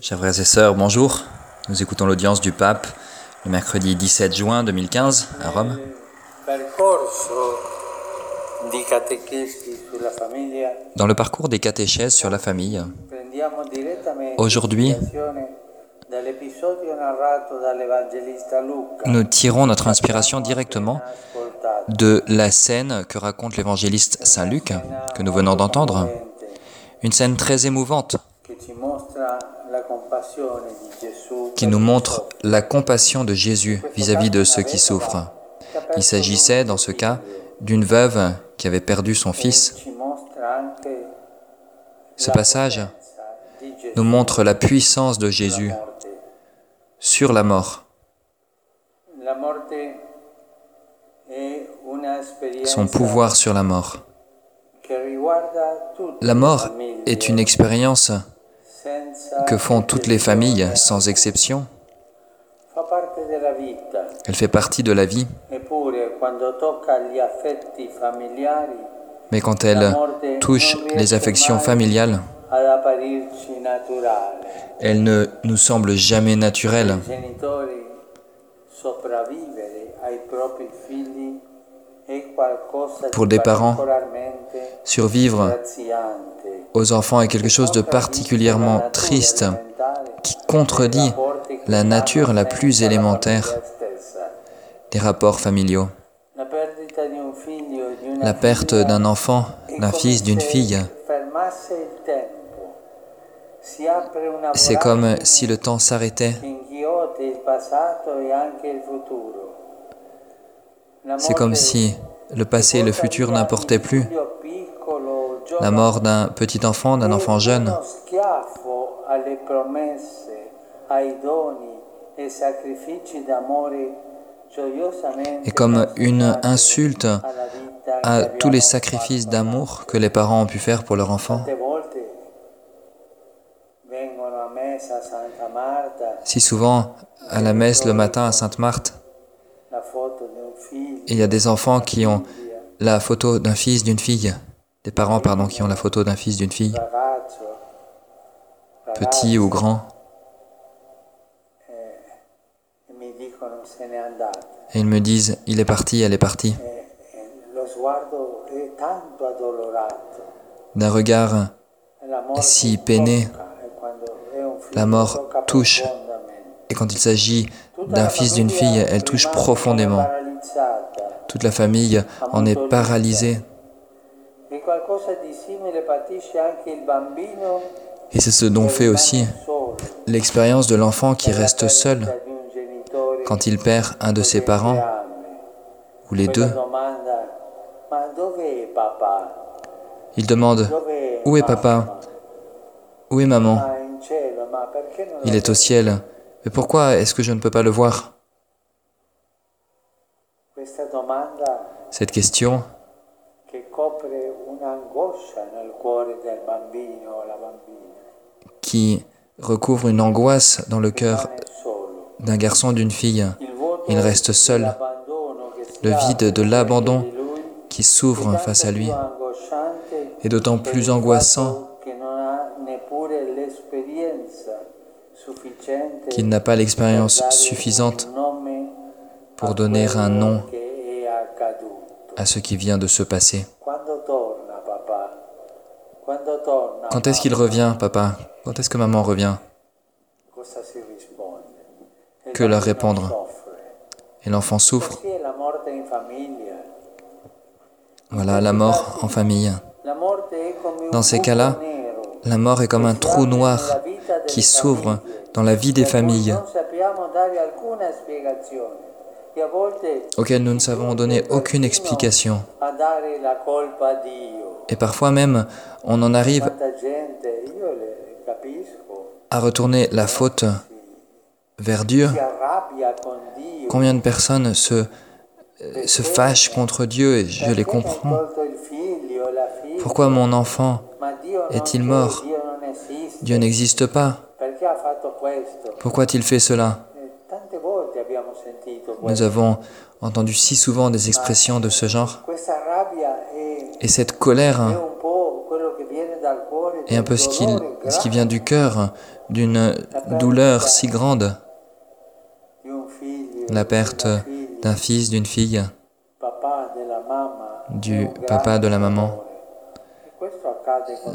Chers frères et sœurs, bonjour. Nous écoutons l'audience du pape le mercredi 17 juin 2015 à Rome. Dans le parcours des catéchèses sur la famille, Aujourd'hui, nous tirons notre inspiration directement de la scène que raconte l'évangéliste Saint Luc, que nous venons d'entendre. Une scène très émouvante qui nous montre la compassion de Jésus vis-à-vis de ceux qui souffrent. Il s'agissait, dans ce cas, d'une veuve qui avait perdu son fils. Ce passage nous montre la puissance de Jésus sur la mort. Son pouvoir sur la mort. La mort est une expérience que font toutes les familles, sans exception. Elle fait partie de la vie, mais quand elle touche les affections familiales, elle ne nous semble jamais naturelle. Pour des parents, Survivre aux enfants est quelque chose de particulièrement triste qui contredit la nature la plus élémentaire des rapports familiaux. La perte d'un enfant, d'un fils, d'une fille, c'est comme si le temps s'arrêtait. C'est comme si le passé et le futur n'importaient plus. La mort d'un petit enfant, d'un enfant jeune, e est comme une insulte à tous les sacrifices d'amour que les parents ont pu faire pour leur enfant. Si souvent, à la messe le matin à Sainte-Marthe, la foto di un figlio, il y a des enfants qui ont la photo d'un fils, d'une fille, des parents, pardon, qui ont la photo d'un fils, d'une fille, petit ou grand, et ils me disent, il est parti, elle est partie. D'un regard, si peiné, la mort touche. et quand il s'agit d'un fils, d'une fille, elle touche profondément. Toute la famille en est paralysée. Et c'est ce dont fait aussi l'expérience de l'enfant qui reste seul quand il perd un de ses parents ou les deux. Il demande Où est papa? Où est maman? Il est au ciel. Mais pourquoi est-ce que je ne peux pas le voir? La bambina. qui recouvre une angoisse dans le cœur d'un garçon, d'une fille, Il reste seul. le vide de l'abandon qui s'ouvre face à lui est d'autant plus angoissant qu'il n'a pas l'expérience suffisante pour donner un nom. À ce qui vient de se passer. Quand est-ce qu'il revient, papa? Quand est-ce que maman revient? Que leur répondre. Et l'enfant souffre. Voilà la mort en famille. Dans ces cas-là, La mort est comme un trou noir qui s'ouvre dans la vie des familles, auxquelles nous ne savons donner aucune explication. Et parfois même, on en arrive à retourner la faute vers Dieu. Combien de personnes se, se fâchent contre Dieu et je les comprends? Pourquoi mon enfant est-il mort? Dieu n'existe pas. Pourquoi a-t-il fait cela? Nous avons entendu si souvent des expressions de ce genre. Et cette colère et un peu ce qui, ce qui vient du cœur d'une douleur si grande, la perte d'un fils, d'une fille, du papa, de la maman,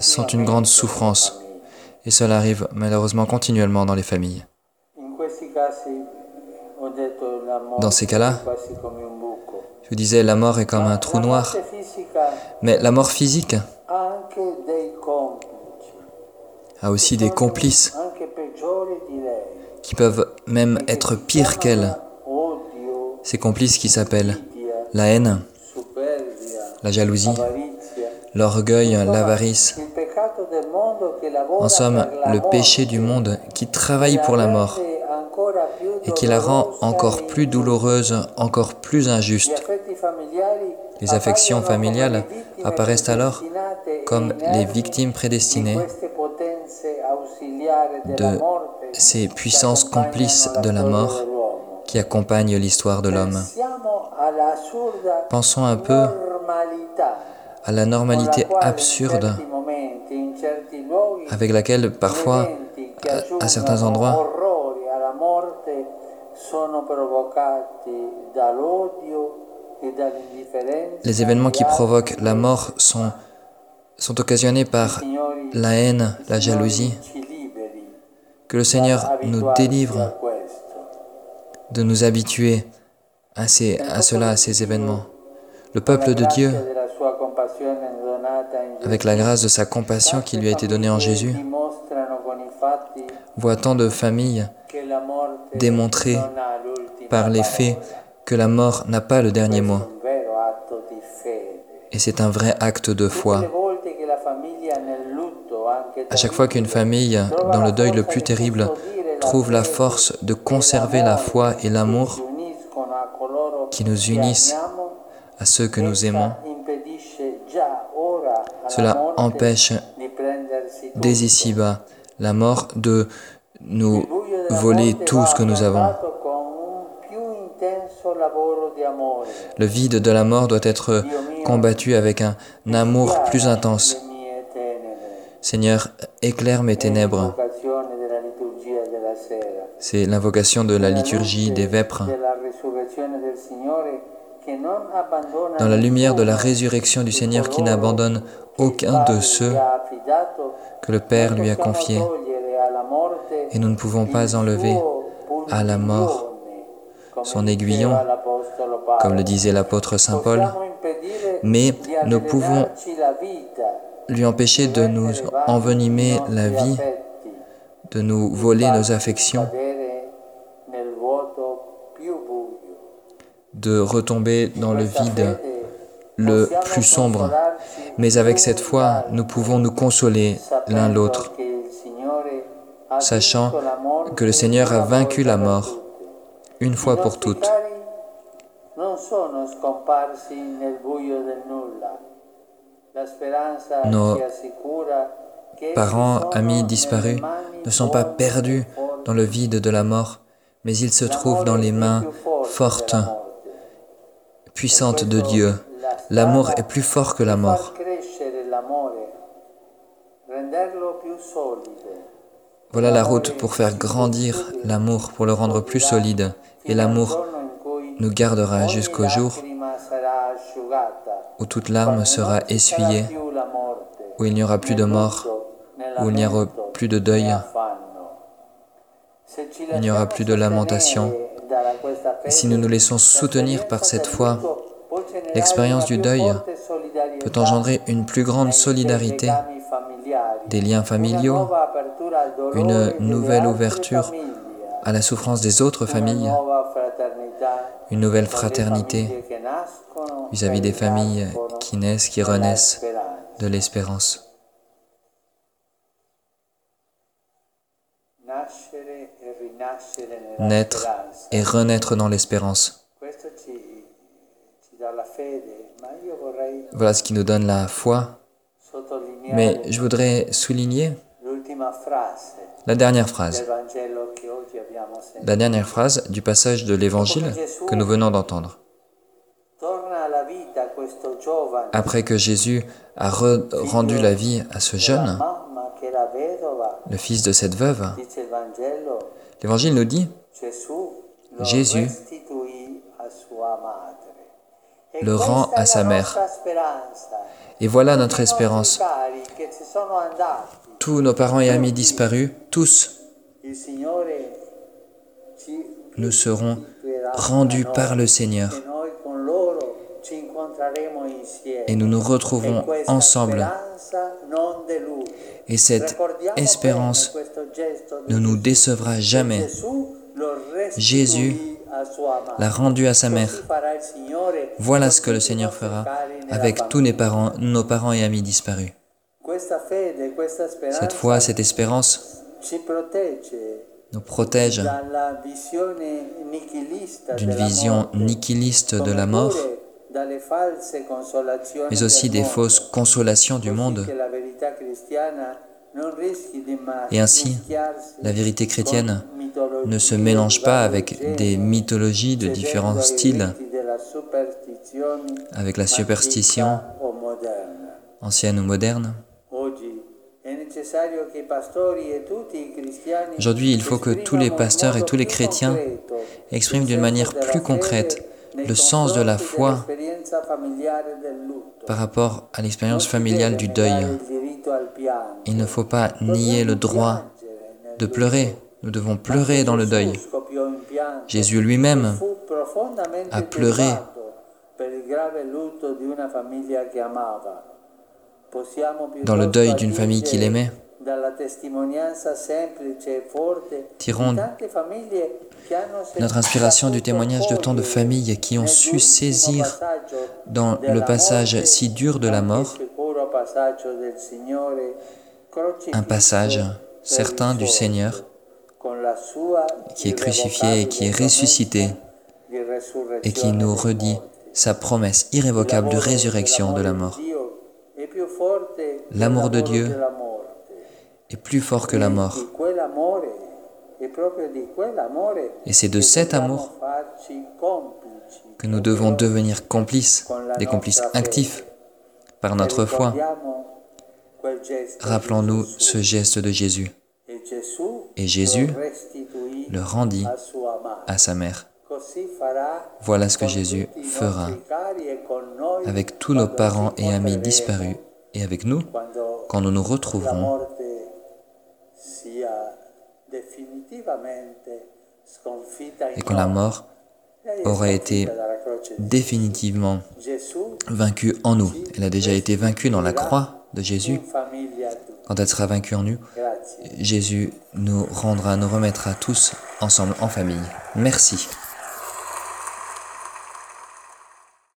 sont une grande souffrance. Et cela arrive malheureusement continuellement dans les familles. Dans ces cas-là, je disais, la mort est comme un trou noir. Mais la mort physique a aussi des complices qui peuvent même être pires qu'elle. Ces complices qui s'appellent la haine, la jalousie, l'orgueil, l'avarice. En somme, le péché du monde qui travaille pour la mort et qui la rend encore plus douloureuse, encore plus injuste. Les affections familiales apparaissent alors comme les victimes prédestinées de ces puissances complices de la mort qui accompagnent l'histoire de l'homme. Pensons un peu à la normalité absurde avec laquelle parfois, à certains endroits, les événements qui provoquent la mort sont, sont occasionnés par la haine, la jalousie. Que le Seigneur nous délivre de nous habituer à, ces, à cela, à ces événements. Le peuple de Dieu, avec la grâce de sa compassion qui lui a été donnée en Jésus, voit tant de familles démontrer par les faits que la mort n'a pas le dernier mot. Et c'est un vrai acte de foi. À chaque fois qu'une famille, dans le deuil le plus terrible, trouve la force de conserver la foi et l'amour qui nous unissent à ceux que nous aimons, cela empêche dès ici-bas la mort de nous voler tout ce que nous avons. Le vide de la mort doit être combattu avec un amour plus intense. Seigneur, éclaire mes ténèbres. C'est l'invocation de la liturgie des vêpres. Dans la lumière de la résurrection du Seigneur qui n'abandonne aucun de ceux que le Père lui a confiés. Et nous ne pouvons pas enlever à la mort son aiguillon, comme le disait l'apôtre Saint Paul, mais nous pouvons lui empêcher de nous envenimer la vie, de nous voler nos affections, de retomber dans le vide le plus sombre. Mais avec cette foi, nous pouvons nous consoler l'un l'autre, sachant que le Seigneur a vaincu la mort une fois pour toutes. Nos parents, amis disparus ne sont pas perdus dans le vide de la mort, mais ils se trouvent dans les mains fortes, puissantes de Dieu. L'amour est plus fort que la mort. Voilà la route pour faire grandir l'amour, pour le rendre plus solide. Et l'amour nous gardera jusqu'au jour où toute larme sera essuyée, où il n'y aura plus de mort, où il n'y aura plus de deuil, il n'y aura plus de lamentation. Et si nous nous laissons soutenir par cette foi, l'expérience du deuil peut engendrer une plus grande solidarité, des liens familiaux, une nouvelle ouverture à la souffrance des autres familles, une nouvelle fraternité vis-à-vis des familles qui naissent, qui renaissent de l'espérance. Naître et renaître dans l'espérance. Voilà ce qui nous donne la foi. Mais je voudrais souligner la dernière phrase. La dernière phrase du passage de l'Évangile que nous venons d'entendre. Après que Jésus a rendu la vie à ce jeune, le fils de cette veuve, l'Évangile nous dit, Jésus le rend à sa mère. Et voilà notre espérance. Tous nos parents et amis disparus, tous, nous serons rendus par le Seigneur. Et nous nous retrouvons ensemble. Et cette espérance ne nous décevra jamais. Jésus l'a rendu à sa mère. Voilà ce que le Seigneur fera avec tous nos parents, et amis disparus. Cette foi, cette espérance nous protège d'une vision nihiliste de la mort, mais aussi des fausses consolations du monde. Et ainsi, la vérité chrétienne ne se mélange pas avec des mythologies de différents styles, avec la superstition ancienne ou moderne. Aujourd'hui, il faut que tous les pasteurs et tous les chrétiens expriment d'une manière plus concrète le sens de la foi par rapport à l'expérience familiale du deuil. Il ne faut pas nier le droit de pleurer. Nous devons pleurer dans le deuil. Jésus lui-même a pleuré dans le deuil d'une famille qu'il aimait. Tirons notre inspiration du témoignage de tant de familles qui ont su saisir dans le passage si dur de la mort un passage certain du Seigneur qui est crucifié et qui est ressuscité et qui nous redit sa promesse irrévocable de résurrection de la mort. L'amour de Dieu est plus fort que la mort. Et c'est de cet amour que nous devons devenir complices, des complices actifs par notre foi. Rappelons-nous ce geste de Jésus. Et Jésus le rendit à sa mère. Voilà ce que Jésus fera avec tous nos parents et amis disparus et avec nous quand nous nous retrouverons et quand la mort aura été définitivement vaincue en nous. Elle a déjà été vaincue dans la croix de Jésus. Quand elle sera vaincue en nous, Jésus nous rendra, nous remettra tous ensemble en famille. Merci.